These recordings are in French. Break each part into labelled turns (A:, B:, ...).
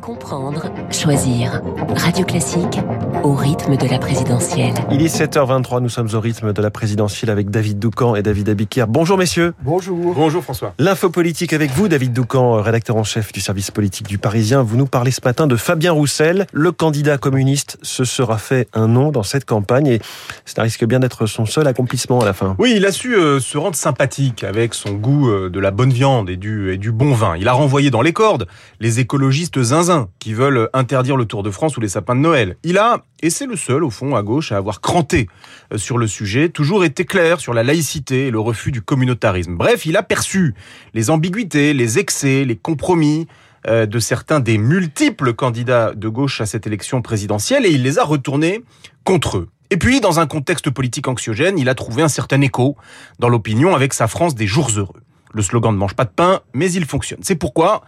A: Comprendre, choisir. Radio Classique au rythme de la présidentielle.
B: Il est 7h23, nous sommes au rythme de la présidentielle avec David Doucan et David Abiquière. Bonjour messieurs.
C: Bonjour.
D: Bonjour François.
B: L'info politique avec vous, David Doucan, rédacteur en chef du service politique du Parisien. Vous nous parlez ce matin de Fabien Roussel. Le candidat communiste se sera fait un nom dans cette campagne et ça risque bien d'être son seul accomplissement à la fin.
D: Oui, il a su euh, se rendre sympathique avec son goût euh, de la bonne viande et du, et du bon vin. Il a renvoyé dans les cordes les écologistes qui veulent interdire le Tour de France ou les sapins de Noël. Il a, et c'est le seul au fond à gauche à avoir cranté euh, sur le sujet, toujours été clair sur la laïcité et le refus du communautarisme. Bref, il a perçu les ambiguïtés, les excès, les compromis euh, de certains des multiples candidats de gauche à cette élection présidentielle et il les a retournés contre eux. Et puis, dans un contexte politique anxiogène, il a trouvé un certain écho dans l'opinion avec sa France des jours heureux. Le slogan ne mange pas de pain, mais il fonctionne. C'est pourquoi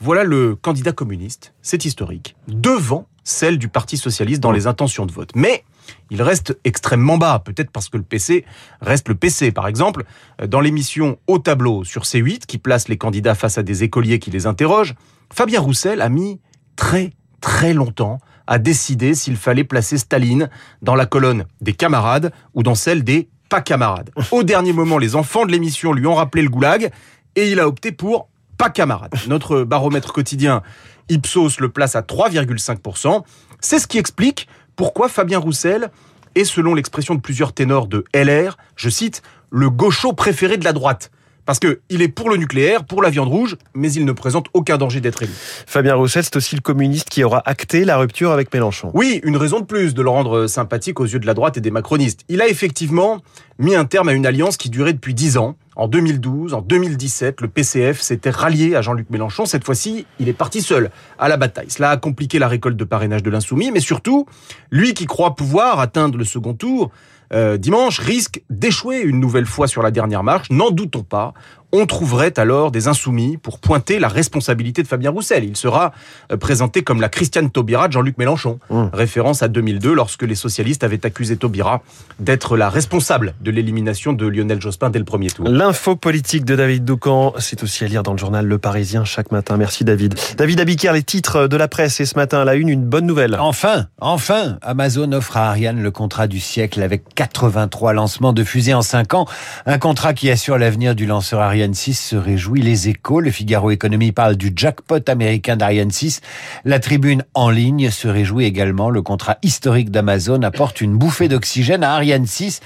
D: voilà le candidat communiste, c'est historique, devant celle du Parti socialiste dans les intentions de vote. Mais il reste extrêmement bas, peut-être parce que le PC reste le PC. Par exemple, dans l'émission Au tableau sur C8, qui place les candidats face à des écoliers qui les interrogent, Fabien Roussel a mis très très longtemps à décider s'il fallait placer Staline dans la colonne des camarades ou dans celle des pas camarades. Au dernier moment, les enfants de l'émission lui ont rappelé le goulag et il a opté pour pas camarade. Notre baromètre quotidien Ipsos le place à 3,5%. C'est ce qui explique pourquoi Fabien Roussel est, selon l'expression de plusieurs ténors de LR, je cite, le gaucho préféré de la droite. Parce qu'il est pour le nucléaire, pour la viande rouge, mais il ne présente aucun danger d'être élu.
B: Fabien Roussel, c'est aussi le communiste qui aura acté la rupture avec Mélenchon.
D: Oui, une raison de plus de le rendre sympathique aux yeux de la droite et des macronistes. Il a effectivement mis un terme à une alliance qui durait depuis dix ans. En 2012, en 2017, le PCF s'était rallié à Jean-Luc Mélenchon. Cette fois-ci, il est parti seul à la bataille. Cela a compliqué la récolte de parrainage de l'insoumis, mais surtout, lui qui croit pouvoir atteindre le second tour, euh, dimanche risque d'échouer une nouvelle fois sur la dernière marche. N'en doutons pas. On trouverait alors des insoumis pour pointer la responsabilité de Fabien Roussel. Il sera euh, présenté comme la Christiane Taubira de Jean-Luc Mélenchon, mmh. référence à 2002 lorsque les socialistes avaient accusé Taubira d'être la responsable de l'élimination de Lionel Jospin dès le premier tour.
B: L'info politique de David Doucan, c'est aussi à lire dans le journal Le Parisien chaque matin. Merci David. David Abiquière, les titres de la presse et ce matin à la une, une bonne nouvelle.
C: Enfin, enfin, Amazon offre à Ariane le contrat du siècle avec 83 lancements de fusées en 5 ans. Un contrat qui assure l'avenir du lanceur Ariane 6 se réjouit. Les échos, le Figaro Économie parle du jackpot américain d'Ariane 6. La tribune en ligne se réjouit également. Le contrat historique d'Amazon apporte une bouffée d'oxygène à Ariane 6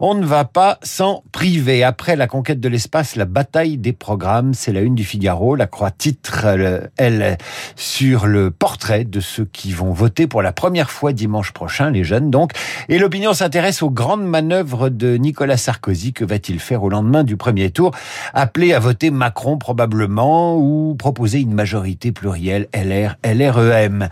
C: on ne va pas s'en priver. Après la conquête de l'espace, la bataille des programmes, c'est la une du Figaro. La croix titre, elle, sur le portrait de ceux qui vont voter pour la première fois dimanche prochain, les jeunes donc. Et l'opinion s'intéresse aux grandes manœuvres de Nicolas Sarkozy. Que va-t-il faire au lendemain du premier tour? Appeler à voter Macron probablement ou proposer une majorité plurielle LR, LREM.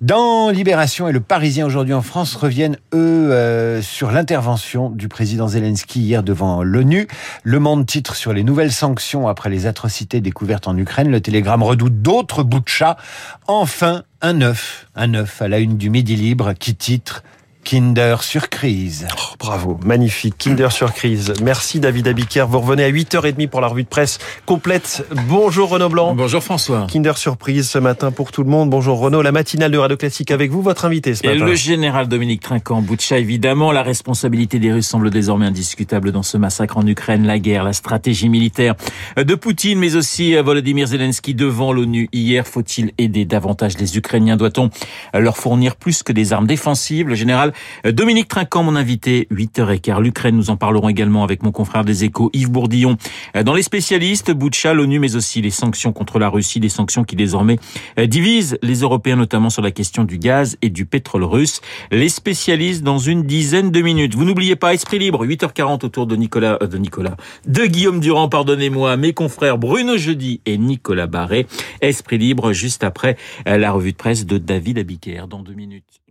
C: Dans Libération et le Parisien aujourd'hui en France reviennent, eux, euh, sur l'intervention du président Zelensky hier devant l'ONU. Le Monde titre sur les nouvelles sanctions après les atrocités découvertes en Ukraine. Le Télégramme redoute d'autres bouts de chat. Enfin, un œuf, un œuf à la une du Midi Libre qui titre Kinder Surprise.
B: Oh, bravo, magnifique. Kinder Surprise. Merci David Abiker. Vous revenez à 8h30 pour la revue de presse complète. Bonjour Renaud Blanc.
E: Bonjour François.
B: Kinder Surprise ce matin pour tout le monde. Bonjour Renaud. La matinale de Radio Classique avec vous, votre invité ce matin.
E: Et le général Dominique Trinquant, Boutcha, évidemment. La responsabilité des Russes semble désormais indiscutable dans ce massacre en Ukraine. La guerre, la stratégie militaire de Poutine, mais aussi Volodymyr Zelensky devant l'ONU hier. Faut-il aider davantage les Ukrainiens? Doit-on leur fournir plus que des armes défensives? Le général Dominique Trinquant, mon invité, 8h15. L'Ukraine, nous en parlerons également avec mon confrère des échos, Yves Bourdillon. Dans les spécialistes, Boutcha, l'ONU, mais aussi les sanctions contre la Russie, des sanctions qui désormais euh, divisent les Européens, notamment sur la question du gaz et du pétrole russe. Les spécialistes dans une dizaine de minutes. Vous n'oubliez pas, Esprit Libre, 8h40 autour de Nicolas, euh, de Nicolas, de Guillaume Durand, pardonnez-moi, mes confrères Bruno Jeudi et Nicolas Barré. Esprit Libre, juste après euh, la revue de presse de David Abiker dans deux minutes.